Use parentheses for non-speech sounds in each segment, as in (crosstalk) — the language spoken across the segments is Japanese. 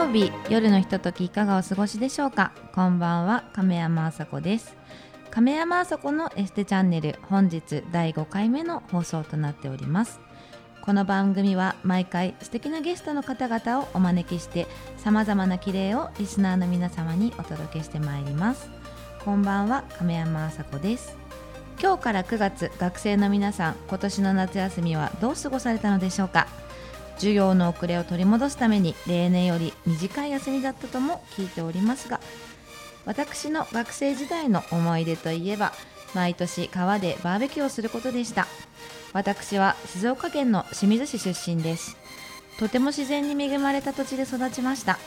曜日夜のひとときいかがお過ごしでしょうか？こんばんは亀山あさこです。亀山あさこのエステチャンネル本日第5回目の放送となっております。この番組は毎回素敵なゲストの方々をお招きしてさまざまな綺麗をリスナーの皆様にお届けしてまいります。こんばんは亀山あさこです。今日から9月学生の皆さん今年の夏休みはどう過ごされたのでしょうか？授業の遅れを取り戻すために例年より短い休みだったとも聞いておりますが私の学生時代の思い出といえば毎年川でバーベキューをすることでした。私は静岡県の清水市出身です。とても自然に恵まれた土地で育ちました。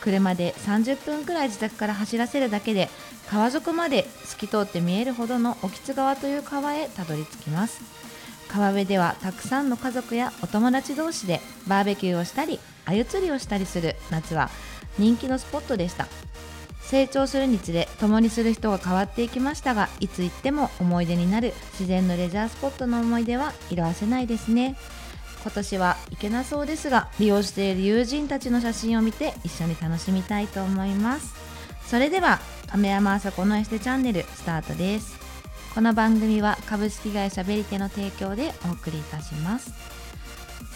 車で30分くらい自宅から走らせるだけで川底まで透き通って見えるほどの興津川という川へたどり着きます。川辺ではたくさんの家族やお友達同士でバーベキューをしたり鮎釣りをしたりする夏は人気のスポットでした。成長するにつれ共にする人が変わっていきましたがいつ行っても思い出になる自然のレジャースポットの思い出は色あせないですね。今年は行けなそうですが利用している友人たちの写真を見て一緒に楽しみたいと思います。それでは亀山あさこのエステチャンネルスタートです。この番組は株式会社ベリテの提供でお送りいたします。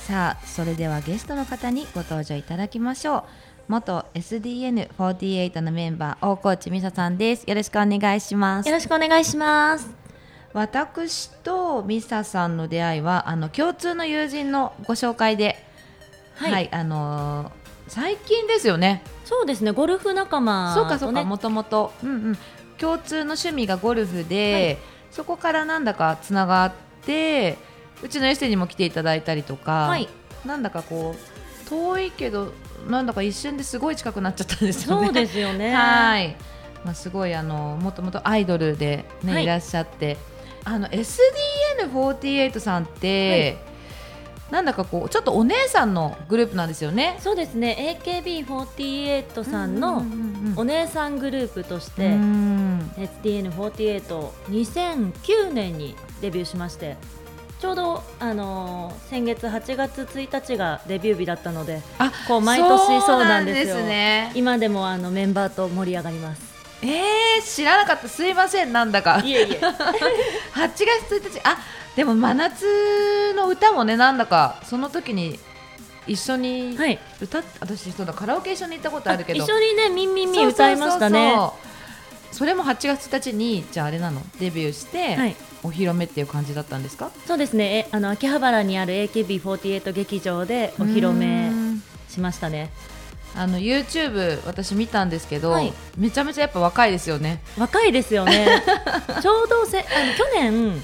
さあそれではゲストの方にご登場いただきましょう。元 SDN48 のメンバー大河内美沙さんです。よろしくお願いします。よろしくお願いします。私と美沙さんの出会いはあの共通の友人のご紹介ではい、はい、あのー、最近ですよね。そうですね。ゴルフ仲間、ね、そうかそうかもともとうんうん共通の趣味がゴルフで、はい、そこからなんだかつながってうちのエステにも来ていただいたりとか、はい、なんだかこう遠いけどなんだか一瞬ですごい近くなっちゃったんですよね。そうですよね。(laughs) はい。まあ、すごいあのもともとアイドルでね、はい、いらっしゃって。あの SDN48 さんって、なんだかこうちょっとお姉さんのグループなんですよね。そうですね。AKB48 さんのお姉さんグループとして、SDN48 2009年にデビューしまして。ちょうど、あのー、先月8月1日がデビュー日だったのであこう毎年そうなんですよね、今でもあのメンバーと盛り上がりますえー、知らなかった。すいませんなんだか。いえいえ。(laughs) 8月1日。あでも真夏の歌もねなんだか。その時に一緒に歌、はい、私そうだカラオケ一緒に行ったことあるけど。一緒にねみんみんみん歌いましたね。それも8月1日にじゃああれなの？デビューして、はい、お披露目っていう感じだったんですか？そうですね。えあの秋葉原にある AKB48 劇場でお披露目しましたねあの YouTube 私見たんですけど、はい、めちゃめちゃやっぱ若いですよね。若いですよね。(laughs) ちょうどせあの去年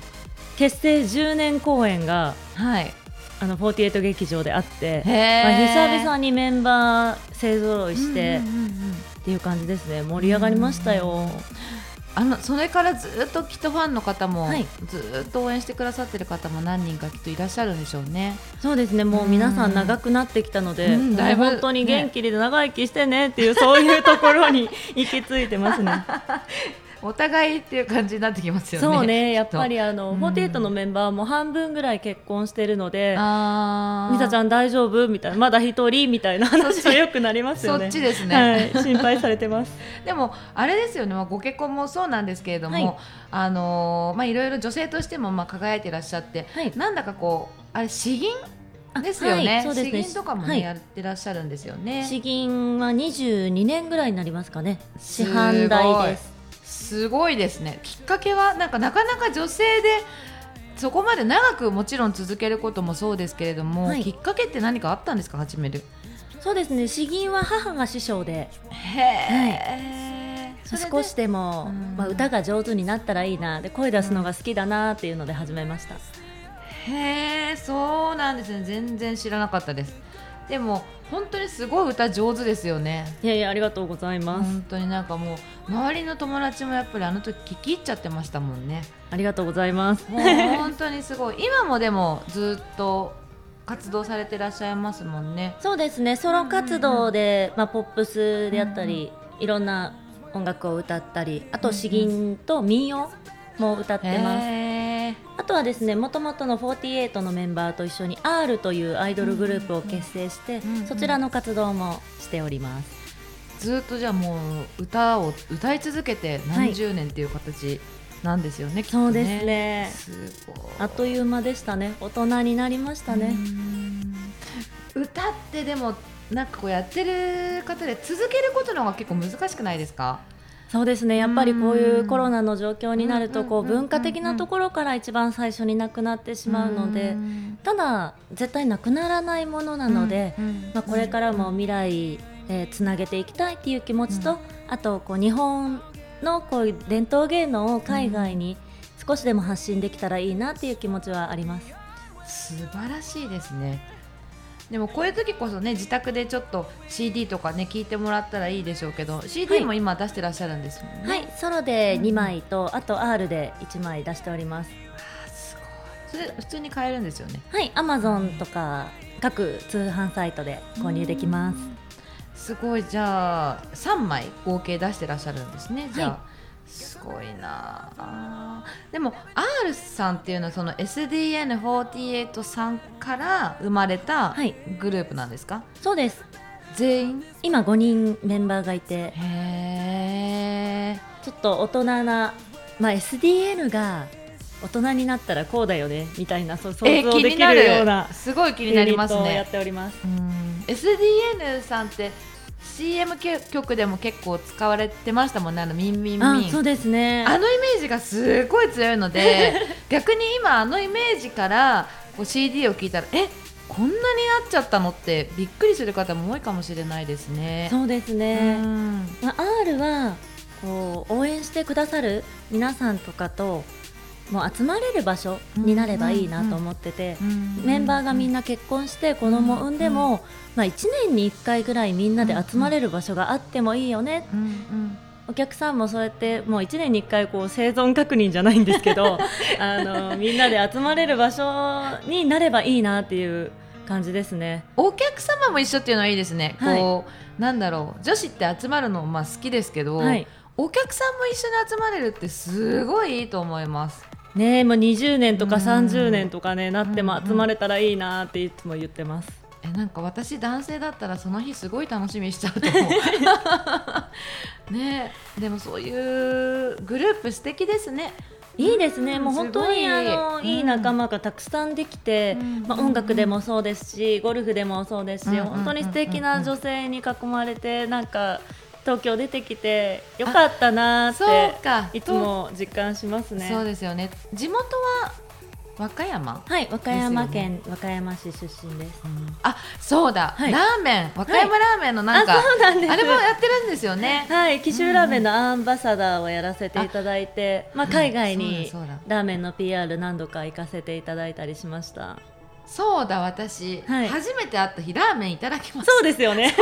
結成10年公演が、はい、あの48劇場であって、まあ、久々にメンバー勢ぞろいして、っていう感じですね。盛り上がりましたよ。あのそれからずっときっとファンの方も、はい、ずっと応援してくださってる方も何人かきっといらっしゃるんでしょうね。そうですね。もう皆さん長くなってきたので、だいぶ本当に元気で長生きしてねっていう、そういうところに行き着いてますね。(laughs) お互いっていう感じになってきますよね。そうね、やっぱりあの、フォーテイトのメンバーも半分ぐらい結婚してるので、みさちゃん大丈夫？みたいな、まだ一人？みたいな話がよくなりますよね。そっちですね、はい、心配されてます。(laughs) でもあれですよね、まあ、ご結婚もそうなんですけれども、はい、あのまあいろいろ女性としてもまあ輝いていらっしゃって、はい、なんだかこうあれ詩吟？ですよね。はい、そうですね。詩吟とかもね、はい、やってらっしゃるんですよね。詩吟は22年ぐらいになりますかね。師範代です。すごいですね。きっかけはなんかなかなか女性でそこまで長くもちろん続けることもそうですけれども、はい、きっかけって何かあったんですか？始める。そうですね。詩吟は母が師匠で。はい、少しでも、まあ、歌が上手になったらいいな。で声出すのが好きだなっていうので始めました、へえそうなんですね。全然知らなかったですでも本当にすごい歌上手ですよね。いやいやありがとうございます。本当になんかもう周りの友達もやっぱりあの時聞き入っちゃってましたもんね。ありがとうございます。もう本当にすごい。今もでもずっと活動されていらっしゃいますもんね。そうですね。ソロ活動で、まあ、ポップスであったり、いろんな音楽を歌ったりあと詩吟と民謡も歌ってますあとはですねもともとの48のメンバーと一緒に R というアイドルグループを結成して、そちらの活動もしております。ずっとじゃあもう歌を歌い続けて何十年っていう形なんですよね、きっとそうですね。すあっという間でしたね。大人になりましたね。うん。歌ってでもなんかこうやってる方で続けることの方が結構難しくないですか？そうですね。やっぱりこういうコロナの状況になるとこう文化的なところから一番最初になくなってしまうのでうんただ絶対なくならないものなので、まあ、これからも未来、えーつなげていきたいっていう気持ちと、うん。あとこう日本のこういう伝統芸能を海外に少しでも発信できたらいいなっていう気持ちはあります。素晴らしいですねでもこういう時こそね自宅でちょっと CD とかね聞いてもらったらいいでしょうけど CD も今出してらっしゃるんですもんね、はい、ソロでうん2枚と、あと R で1枚出しております。あーすごい。それ普通に買えるんですよね。はい、Amazon とか各通販サイトで購入できます。すごい。じゃあ3枚合計出してらっしゃるんですね。じゃあ、はすごいな。でも R さんっていうのはその SDN48 さんから生まれたはい。グループなんですか、そうです。全員？今5人メンバーがいて、へえちょっと大人な、まあ SDN が大人になったらこうだよねみたいなそう想え像でき気になる。るようなすごい気になりますユニットをやっねております。うん。SDN さんって CM 曲でも結構使われてましたもんねあのミンミンミンあ、そうですね。あのイメージがすごい強いので (laughs) 逆に今あのイメージからこう CD を聞いたらえこんなになっちゃったのってびっくりする方も多いかもしれないですね。そうですうね。んまあ、R はこう応援してくださる皆さんとかともう集まれる場所になればいいなと思ってて、メンバーがみんなな結婚して子供産んでも、まあ、1年に1回ぐらいみんなで集まれる場所があってもいいよね、お客さんもそうやってもう1年に1回こう生存確認じゃないんですけどあのみんなで集まれる場所になればいいなっていう感じですね。お客様も一緒っていうのはいいですね。はいこうなんだろう女子って集まるのまあ好きですけど、はいお客さんも一緒に集まれるってすごいいいと思います。ねえもう20年とかうん。30年とかねなってもうん集まれたらいいなっていつも言ってます。えなんか私男性だったらその日すごい楽しみにしちゃうと思う。(laughs) ねえでもそういうグループ素敵ですね。いいですね、うん。もう本当にあの、うん。いい仲間がたくさんできて、うん。まあ、音楽でもそうですしゴルフでもそうですし、うん。本当に素敵な女性に囲まれてなんか東京出てきてよかったなっか。ていつも実感しますね。そうですよね。地元は和歌山、はい、和歌山県、和歌山市出身です。あそうだ、はい。ラーメン。和歌山ラーメンのなんか、あそうなんです。あれもやってるんですよね。はい、紀州ラーメンのアンバサダーをやらせていただいて、まあ、海外にラーメンの PR 何度か行かせていただいたりしました。そうだ私、はい。初めて会った日ラーメンいただきました。そうですよね。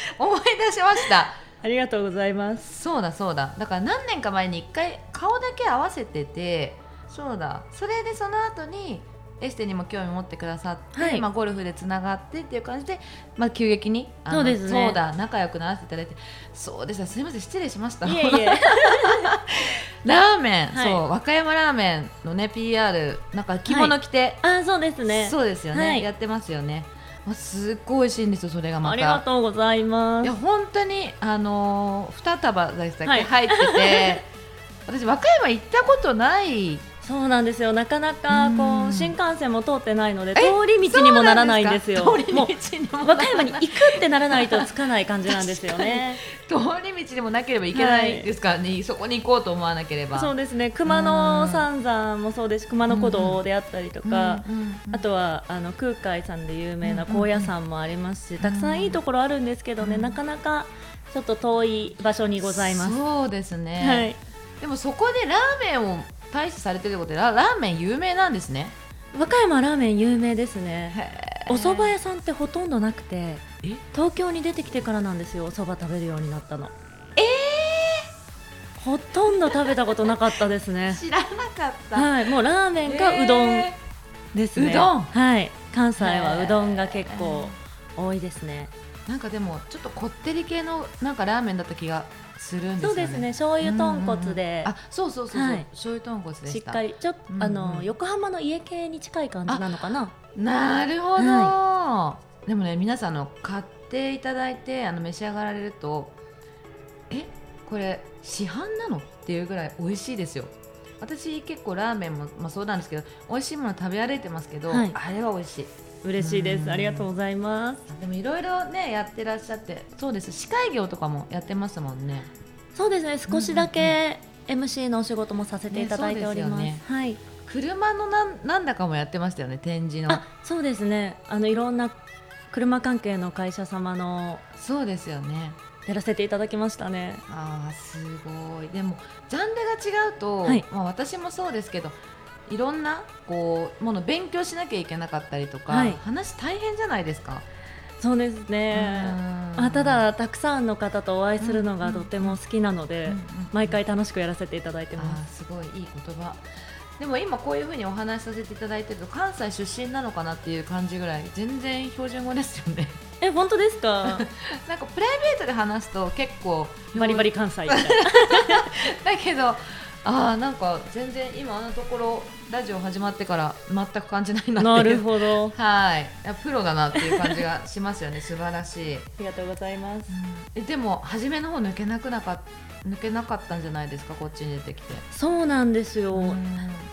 (laughs) 思い出しました。ありがとうございます。そうだそうだ。だから何年か前に一回顔だけ合わせててそうだ。それでその後にエステにも興味持ってくださって、はい。まあ、ゴルフでつながってっていう感じで、まあ、急激にあのそうですね。そうだ仲良くならせていただいて。そうでしたすみません失礼しました。(laughs) ラーメン、はい。そう和歌山ラーメンのね PR なんか着物着て、あ、そうですね。そうですよね、はい。やってますよねすっごい美味しいんですよそれがまた。ありがとうございまいやす。本当にあのー、2束でしたっけ、はい。入ってて。私和歌山行ったことないそうなんですよ。なかなかこう新幹線も通ってないのでえ？通り道にもならないんですよ。通り道にもう和歌山に行くってならないとつかない感じなんですよね。通り道でもなければいけないですからね、そこに行こうと思わなければ。そうですね。熊野三山もそうです。し、熊野古道であったりとか。あとはあの空海さんで有名な高野山もありますし、たくさんいいところあるんですけどね、うん。なかなかちょっと遠い場所にございます。そうですね、はい、でもそこでラーメンを大使されてるってことでララーメン有名なんですね。和歌山ラーメン有名ですね。お蕎麦屋さんってほとんどなくてえ？東京に出てきてからなんですよお蕎麦食べるようになったの。えほとんど食べたことなかったですー、ね。知らなかった。はいもうラーメンかうどんえですね、うどん？はい関西はうどんが結構多いですね。なんかでもちょっとこってり系のなんかラーメンだった気がするんですよね。そうですね。醤油豚骨で、あそうそうそうそう、はい。醤油豚骨でした。しっかりちょっと、うんうん。あの横浜の家系に近い感じなのかな。なるほど、はでもね皆さんあの買っていただいてあの召し上がられるとえこれ市販なのっていうぐらい美味しいですよ。私結構ラーメンも、まあ、そうなんですけど美味しいもの食べ歩いてますけど、はい。あれは美味しい嬉しいです。うん。ありがとうございます。でもいろいろねやってらっしゃってそうです。司会業とかもやってますもんね。そうですね。少しだけ MC のお仕事もさせていただいております、ねすはい。車のなんなんだかもやってましたよね展示の。あそうですね。あのいろんな車関係の会社様のそうですよね。やらせていただきましたね。あーすごい。でもジャンルが違うと、はい。まあ、私もそうですけどいろんなこうもの勉強しなきゃいけなかったりとか、はい。話大変じゃないですか。そうですね。うん。あただたくさんの方とお会いするのがうん。とても好きなので、毎回楽しくやらせていただいてあます。ーすごいいい言葉。でも今こういうふうにお話しさせていただいてると関西出身なのかなっていう感じぐらい全然標準語ですよね。え本当ですか？(laughs) なんかプライベートで話すと結構バリバリ関西みたいな。(laughs) だけどあーなんか全然今のところラジオ始まってから全く感じないななるほど。(laughs) はい。いやプロだなっていう感じがしますよね。素晴らしい、ありがとうございます。えでも初めの方抜けなくなか抜けなかったんじゃないですかこっちに出てきて。そうなんですよ、うん。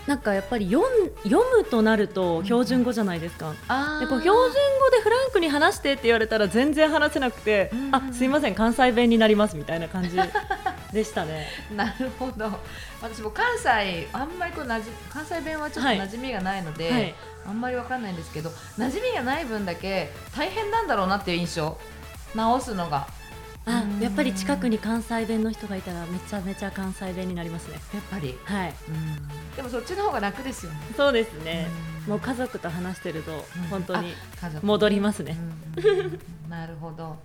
なんかやっぱり読ん読むとなると標準語じゃないですか、あー。でこう標準語でフランクに話してって言われたら全然話せなくて、うんうん。あすいません関西弁になりますみたいな感じ (laughs) でしたね。なるほど。私も関西あんまりこうなじ関西弁はちょっとはい。馴染みがないので、はい。あんまりわかんないんですけど馴染みがない分だけ大変なんだろうなっていう印象。直すのがあうん。やっぱり近くに関西弁の人がいたらめちゃめちゃ関西弁になりますね。やっぱり、はい。でもそっちの方が楽ですよね。そうですね。うん。もう家族と話してるとうん。本当に戻りますね、なるほど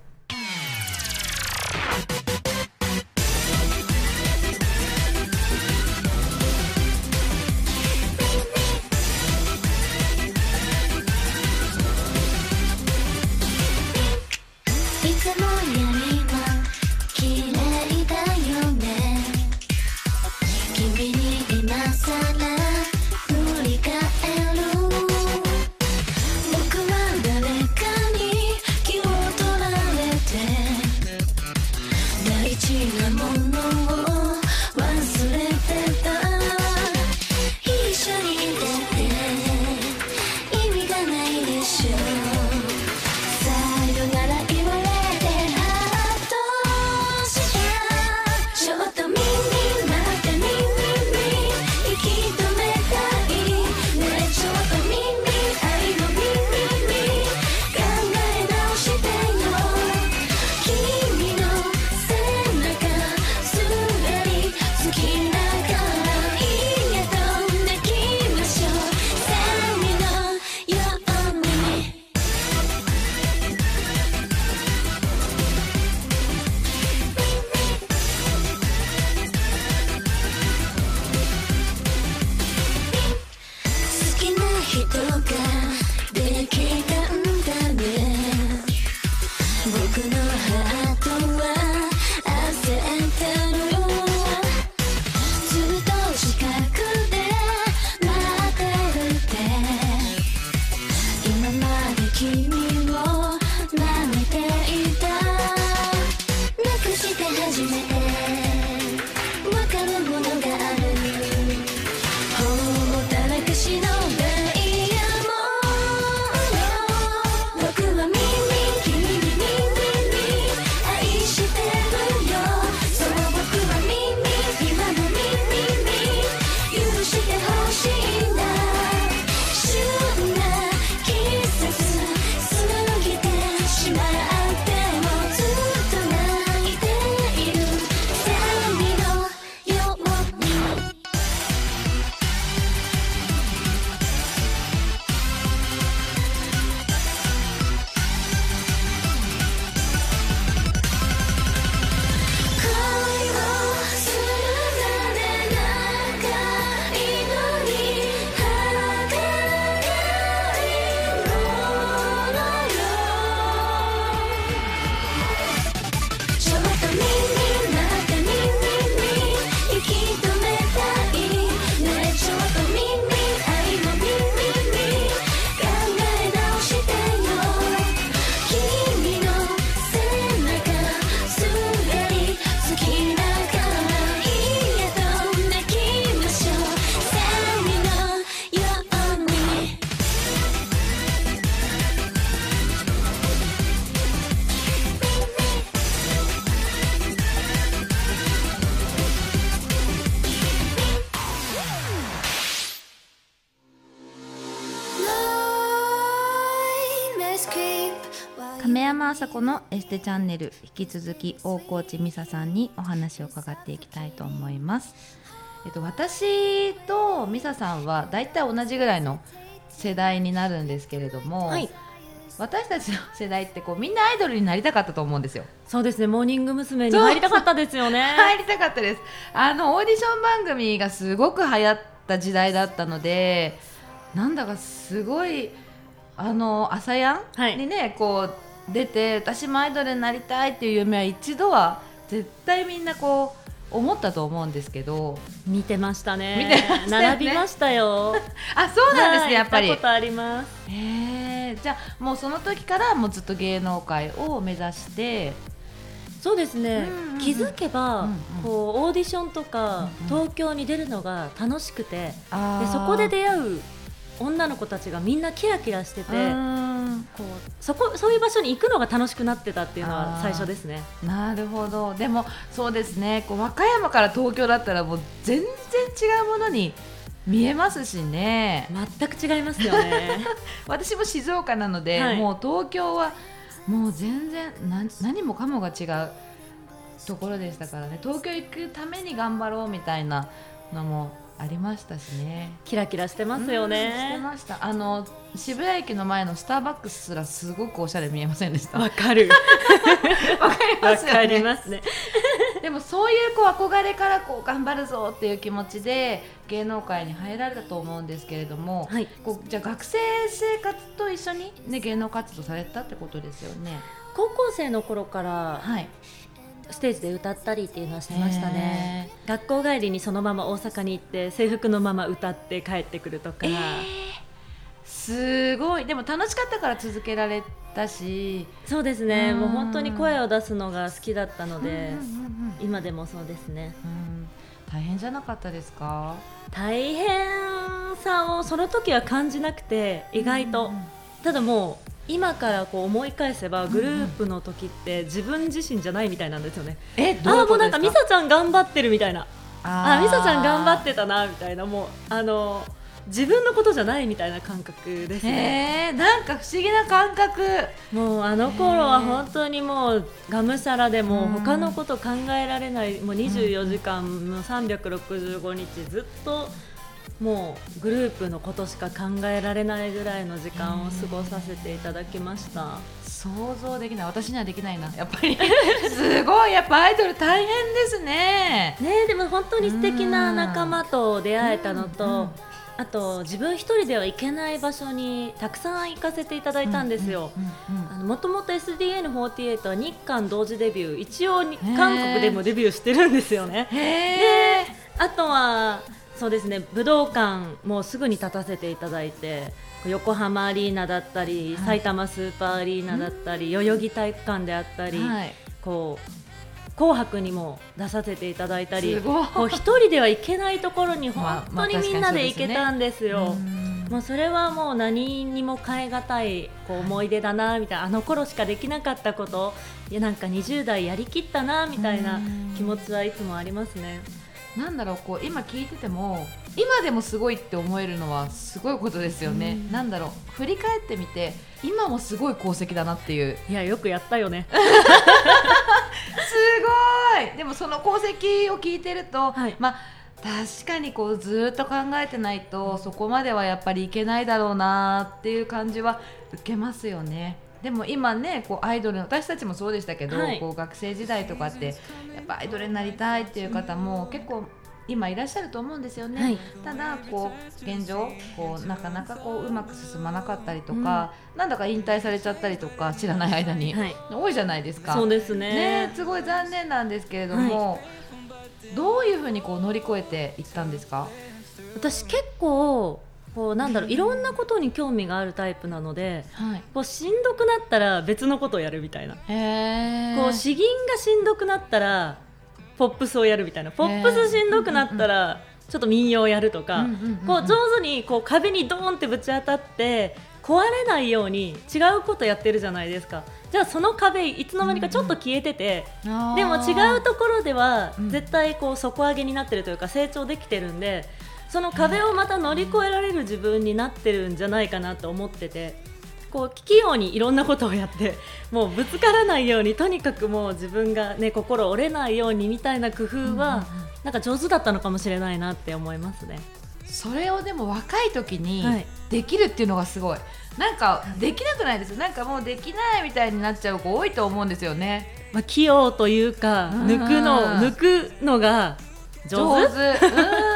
テチャンネル引き続き大河内美沙さんにお話を伺っていきたいと思います。えっと私と美沙さんはだいたい同じぐらいの世代になるんですけれども、はい私たちの世代ってこうみんなアイドルになりたかったと思うんですよ。そうですねモーニング娘。に入りたかったですよね (laughs) 入りたかったですあのオーディション番組がすごく流行った時代だったのでなんだかすごいあの朝やはいんにね、こう出て私もアイドルになりたいっていう夢は一度は絶対みんなこう思ったと思うんですけど。見てましたね。見てましたよね。並びましたよ。(laughs) あそうなんですね、はいやっぱり。ことあります。へえじゃあもうその時からもうずっと芸能界を目指して。そうですね、うんうんうん。気づけば、うんうん。こうオーディションとか、うんうん。東京に出るのが楽しくて。でそこで出会う女の子たちがみんなキラキラしてて、うん。こうそこそういう場所に行くのが楽しくなってたっていうのは最初ですね。なるほど。でもそうですね。こう和歌山から東京だったらもう全然違うものに見えますしね。全く違いますよね。(laughs) 私も静岡なので、はい。もう東京はもう全然何何もかもが違うところでしたからね。東京行くために頑張ろうみたいなのもありましたしね。キラキラしてますようんしてねました。あの渋谷駅の前のスターバックスすらすごくおしゃれ見えませんでした。わかる。(laughs) わかりわますよね。かりますね。(laughs) でもそういうこう憧れからこう頑張るぞっていう気持ちで芸能界に入られたと思うんですけれども、はい。こうじゃあ学生生活と一緒に、ね、芸能活動されたってことですよね。高校生の頃からはい、ステージで歌ったりっていうのはしてましたね。学校帰りにそのまま大阪に行って制服のまま歌って帰ってくるとか、すごい。でも楽しかったから続けられたし、そうですね。うん。もう本当に声を出すのが好きだったので、今でもそうですね。うん。大変じゃなかったですか？大変さをその時は感じなくて意外と、うんうん。ただもう今からこう思い返せばグループの時って自分自身じゃないみたいなんですよね、ういああもうなんかかミサちゃん頑張ってるみたいな。あー。ミサちゃん頑張ってたなみたいなもうあの自分のことじゃないみたいな感覚ですね。へえなんか不思議な感覚。もうあの頃は本当にもうがむしゃらでも他のこと考えられないもう24時間の365日ずっともうグループのことしか考えられないぐらいの時間を過ごさせていただきました。想像できない。私にはできないな。やっぱり。(laughs) すごい。やっぱアイドル大変ですね。ねでも本当に素敵な仲間と出会えたのと、あと自分一人では行けない場所にたくさん行かせていただいたんですよ。もともと SDN48 は日韓同時デビュー。一応韓国でもデビューしてるんですよね。へえ。あとはそうですね。武道館もすぐに立たせていただいて横浜アリーナだったり、はい。埼玉スーパーアリーナだったり、代々木体育館であったり、はい。こう紅白にも出させていただいたりこう一人では行けないところにまあ本当にみんなで行けたんですよ。うん。もうそれはもう何にも代え難いこう思い出だなみたいなあの頃しかできなかったこといやなんか20代やりきったなみたいなうん。気持ちはいつもありますね。なんだろうこう今聞いてても今でもすごいって思えるのはすごいことですよね、うん。なんだろう振り返ってみて今もすごい功績だなっていう。いやよくやったよね。(laughs) すごい。でもその功績を聞いてると、はい。まあ確かにこうずっと考えてないとそこまではやっぱりいけないだろうなっていう感じは受けますよね。でも今ねこうアイドル私たちもそうでしたけど、はいこう学生時代とかってやっぱアイドルになりたいっていう方も結構今いらっしゃると思うんですよね。はいただこう現状こうなかなかこううまく進まなかったりとか、なんだか引退されちゃったりとか知らない間に、はい多いじゃないですか。そうですねねすごい残念なんですけれども、どういうふうにこう乗り越えていったんですか？私結構こうなんだろういろんなことに興味があるタイプなのではい。こうしんどくなったら別のことをやるみたいな。こう詩吟がしんどくなったらポップスをやるみたいな。ポップスしんどくなったらちょっと民謡をやるとか、上手にこう壁にドーンってぶち当たって壊れないように違うことやってるじゃないですか。じゃあその壁いつの間にかちょっと消えてて、あー。でも違うところではうん。絶対こう底上げになってるというか成長できてるんでその壁をまた乗り越えられる自分になってるんじゃないかなと思っててこう器用にいろんなことをやって (laughs) もうぶつからないようにとにかくもう自分がね心折れないようにみたいな工夫は、なんか上手だったのかもしれないなって思いますね。それをでも若い時にはい。できるっていうのがすごい、なんかできなくないですよ。なんかもうできないみたいになっちゃう子多いと思うんですよね。まあ、器用というかうん。抜くの抜くのが上手。上手。うん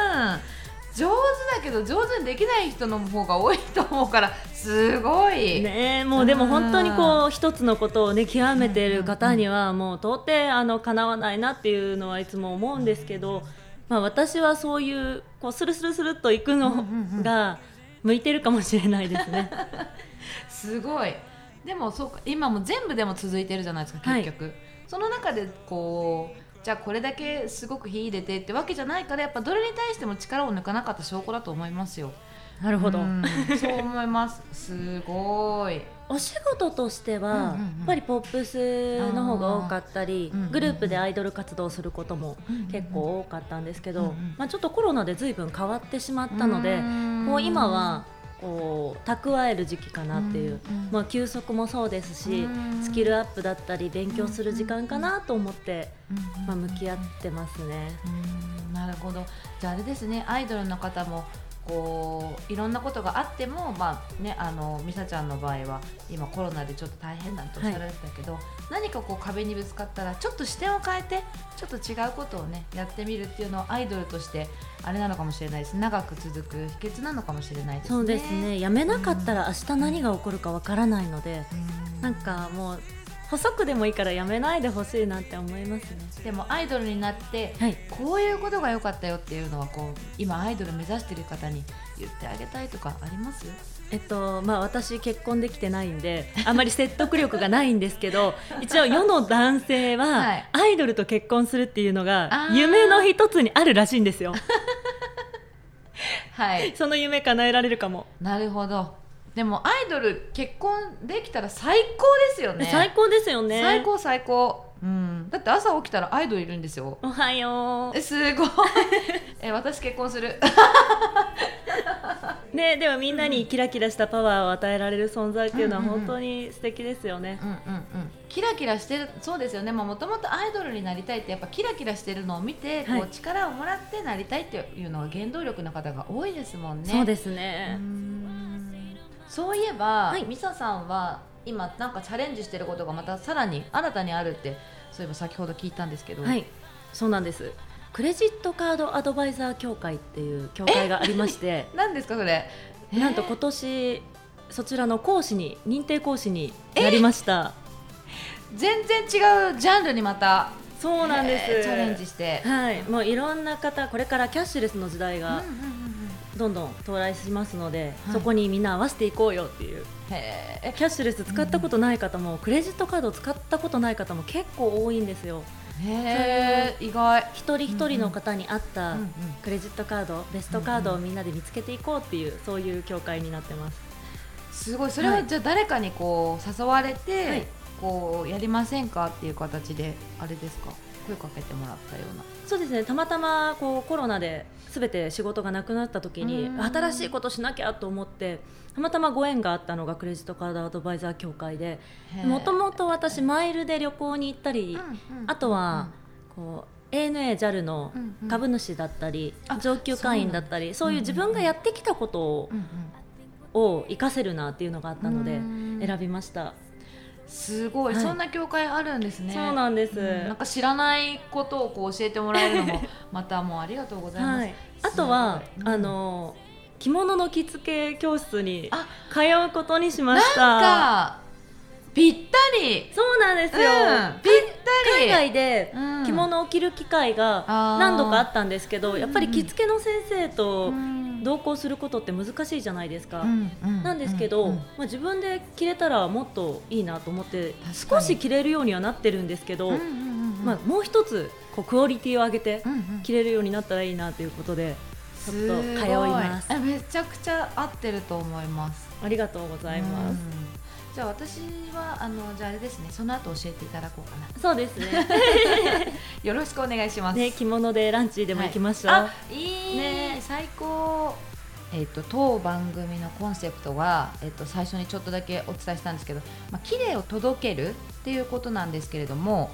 上手だけど上手にできない人の方が多いと思うからすごい、ねえもうでも本当にこう一つのことをね極めている方にはもう到底あの叶わないなっていうのはいつも思うんですけど、まあ、私はそういうこうスルスルスルっといくのが向いてるかもしれないですね。(laughs) すごい。でもそうか今も全部でも続いてるじゃないですかはい。結局、その中でこうじゃあこれだけすごく火入れてってわけじゃないからやっぱどれに対しても力を抜かなかった証拠だと思いますよ。なるほど、うん。そう思います。すごい。お仕事としては、うんうんうん。やっぱりポップスの方が多かったり、うんうんうんグループでアイドル活動することも結構多かったんですけど、うんうんまあ、ちょっとコロナで随分変わってしまったので、もう今はこう蓄える時期かなっていう、うんうん。まあ、休息もそうですし、うん。スキルアップだったり勉強する時間かなと思って、まあ、向き合っってますね。うん。なるほど。じゃああれですね。アイドルの方もこういろんなことがあってもまあねあの美沙ちゃんの場合は今コロナでちょっと大変なんておっしゃられてたけど、何かこう壁にぶつかったらちょっと視点を変えてちょっと違うことをねやってみるっていうのはアイドルとしてあれなのかもしれないです。長く続く秘訣なのかもしれないですね。そうですね。やめなかったら明日何が起こるかわからないので、うん。なんかもう細くでもいいからやめないでほしいなって思いますね。でもアイドルになってはい。こういうことが良かったよっていうのはこう今アイドル目指してる方に言ってあげたいとかあります？えっとまあ、私結婚できてないんであまり説得力がないんですけど (laughs) 一応世の男性ははい。アイドルと結婚するっていうのが夢の一つにあるらしいんですよ。(laughs) はい。(laughs) その夢叶えられるかも、なるほどでもアイドル結婚できたら最高ですよね。最高ですよね。最高最高、うん、だって朝起きたらアイドルいるんですよ。おはよえすごい。(laughs) え私結婚する。うねでもみんなにキラキラしたパワーを与えられる存在っていうのはうんうんうん。本当に素敵ですよね、うんうんうん。キラキラしてるそうですよね。もともとアイドルになりたいってやっぱキラキラしてるのを見て、はい。こう力をもらってなりたいっていうのが原動力の方が多いですもんね。そうですうね、んそういえば、はい。ミサさんは今なんかチャレンジしてることがまたさらに新たにあるってそういえば先ほど聞いたんですけど、はい。そうなんです。クレジットカードアドバイザー協会っていう協会がありまして。(laughs) 何ですかそれ？なんと今年そちらの講師に認定講師になりました。全然違うジャンルにまたそうなんです。チャレンジして、はい。もういろんな方これからキャッシュレスの時代がうんうんうんうんどんどん到来しますので、はい。そこにみんな合わせていこうよっていう。へー。キャッシュレス使ったことない方も、クレジットカードを使ったことない方も結構多いんですよ。へー。意外、一人一人の方に合ったうんうんクレジットカードベストカードをみんなで見つけていこうっていうそういう協会になってます。すごい。それは、はい。じゃあ誰かにこう誘われて、はい。こうやりませんかっていう形であれですか？声かけてもらったようなそうですね。たまたまこうコロナで全て仕事がなくなった時にうん。新しいことしなきゃと思ってたまたまご縁があったのがクレジットカードアドバイザー協会でもともと私マイルで旅行に行ったり、あとはこう ANA、JAL の株主だったり、あ上級会員だったりそういう自分がやってきたことを,、を活かせるなっていうのがあったのでうん。選びました。すごい、はい。そんな教会あるんですね。そうなんです、うん。なんか知らないことをこう教えてもらえるのも (laughs) またもうありがとうございます、はい、あとは、うんあの着物の着付け教室にあ通うことにしました。ぴったり。そうなんですよ、うん。ぴったり。海外でうん。着物を着る機会が何度かあったんですけど、やっぱり着付けの先生とうん同行することって難しいじゃないですか、なんですけど、うんまあ、自分で着れたらもっといいなと思って少し着れるようにはなってるんですけど、まあ、もう一つこうクオリティを上げて着れるようになったらいいなということでちょっと通います。えめちゃくちゃ合ってると思います。ありがとうございます、うんじゃあ私はあのじゃああれですねその後教えていただこうかな。そうですね。(laughs) よろしくお願いします。ね着物でランチでも行きましょう、あいいね。最高。えっと当番組のコンセプトは、えっと最初にちょっとだけお伝えしたんですけど、まあ綺麗を届けるっていうことなんですけれども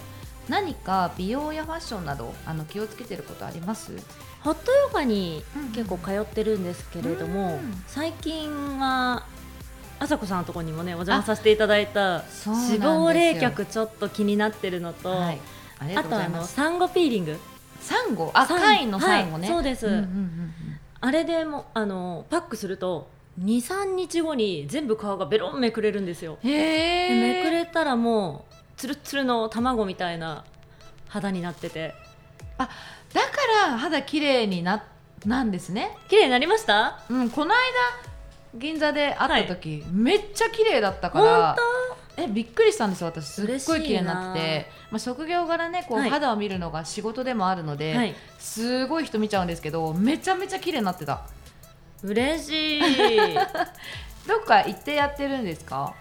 何か美容やファッションなどあの気をつけてることあります？ホットヨガにうん結構通ってるんですけれども、うん。最近はあさこさんのところにもねお邪魔させていただいた脂肪冷却ちょっと気になってるのと、はい、あとうあとあのサンゴピーリング。サンゴ？あ貝のサンゴね、はいそうです、うんうんうんあれでもあのパックすると23日後に全部皮がベロンめくれるんですよ。うん、へでえめくれたらもうつるつるの卵みたいな肌になってて。だから肌綺麗にななんですね。綺麗になりました？うんこの間銀座で会った時、めっちゃ綺麗だったからえびっくりしたんですよ私。すっごい綺麗になってて、まあ、職業柄ねこう、はい。肌を見るのが仕事でもあるので、はい。すごい人見ちゃうんですけどめちゃめちゃ綺麗になってた。嬉しい。(laughs) どっか行ってやってるんですか？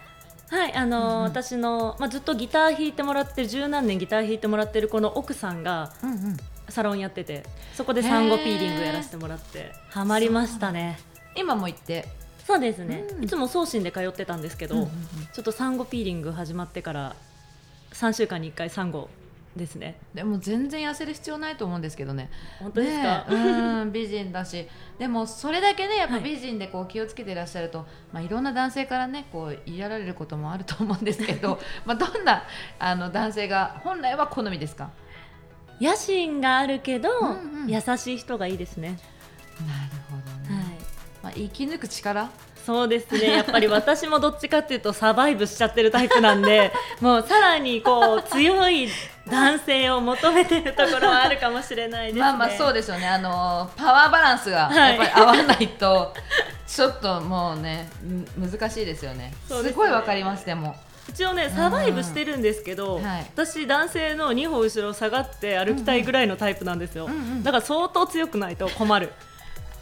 はいあのーうんうん。私の、まあ、ずっとギター弾いてもらってる十何年ギター弾いてもらってるこの奥さんがうんうん。サロンやっててそこでサンゴピーリングやらせてもらってハマりましたね。今も行って？そうですね、うん。いつも送信で通ってたんですけど、うんうんうん。ちょっとサンゴピーリング始まってから3週間に1回サンゴですね。でも全然痩せる必要ないと思うんですけどね。本当ですか、ねえ。うん。美人だし。でもそれだけねやっぱはい。美人でこう気をつけていらっしゃると、まあ、いろんな男性からねこう言いやられることもあると思うんですけど (laughs) まあどんなあの男性が本来は好みですか？野心があるけど、うんうん。優しい人がいいですね、なる生き抜く力？そうですね。やっぱり私もどっちかっていうとサバイブしちゃってるタイプなんで (laughs) もうさらにこう強い男性を求めてるところはあるかもしれないですね。まあまあそうですよね。あのパワーバランスがはい。やっぱり合わないと、ちょっともうねん難しいですよね。そうですね。すごいわかりますでも。一応ねサバイブしてるんですけど、うんはい。私男性の2歩後ろ下がって歩きたいぐらいのタイプなんですよ、うんうん。だから相当強くないと困る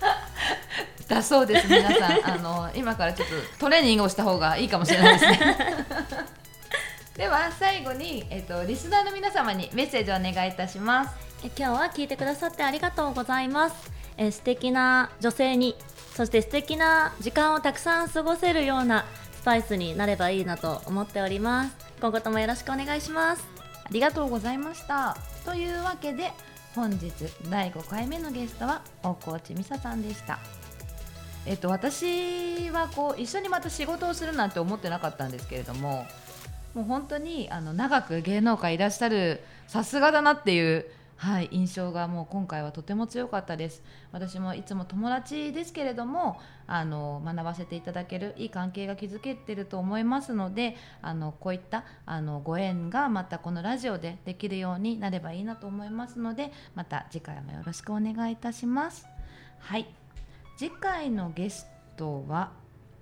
(laughs) だそうです皆さん。あの今からちょっとトレーニングをした方がいいかもしれないですね。(laughs) では最後に、えっとリスナーの皆様にメッセージをお願いいたします。え今日は聞いてくださってありがとうございます。え素敵な女性にそして素敵な時間をたくさん過ごせるようなスパイスになればいいなと思っております。今後ともよろしくお願いします。ありがとうございました。というわけで本日第5回目のゲストは大河内美沙さんでした。えっと私はこう一緒にまた仕事をするなんて思ってなかったんですけれどももう本当にあの長く芸能界いらっしゃるさすがだなっていう、はい、印象がもう今回はとても強かったです。私もいつも友達ですけれどもあの学ばせていただけるいい関係が築けてると思いますのであのこういったあのご縁がまたこのラジオでできるようになればいいなと思いますのでまた次回もよろしくお願いいたします。はい。次回のゲストは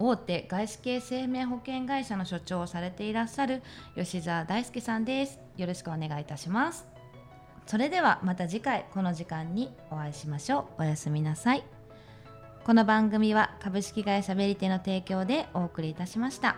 大手外資系生命保険会社の所長をされていらっしゃる吉澤大輔さんです。よろしくお願いいたします。それではまた次回この時間にお会いしましょう。おやすみなさい。この番組は株式会社ベリテの提供でお送りいたしました。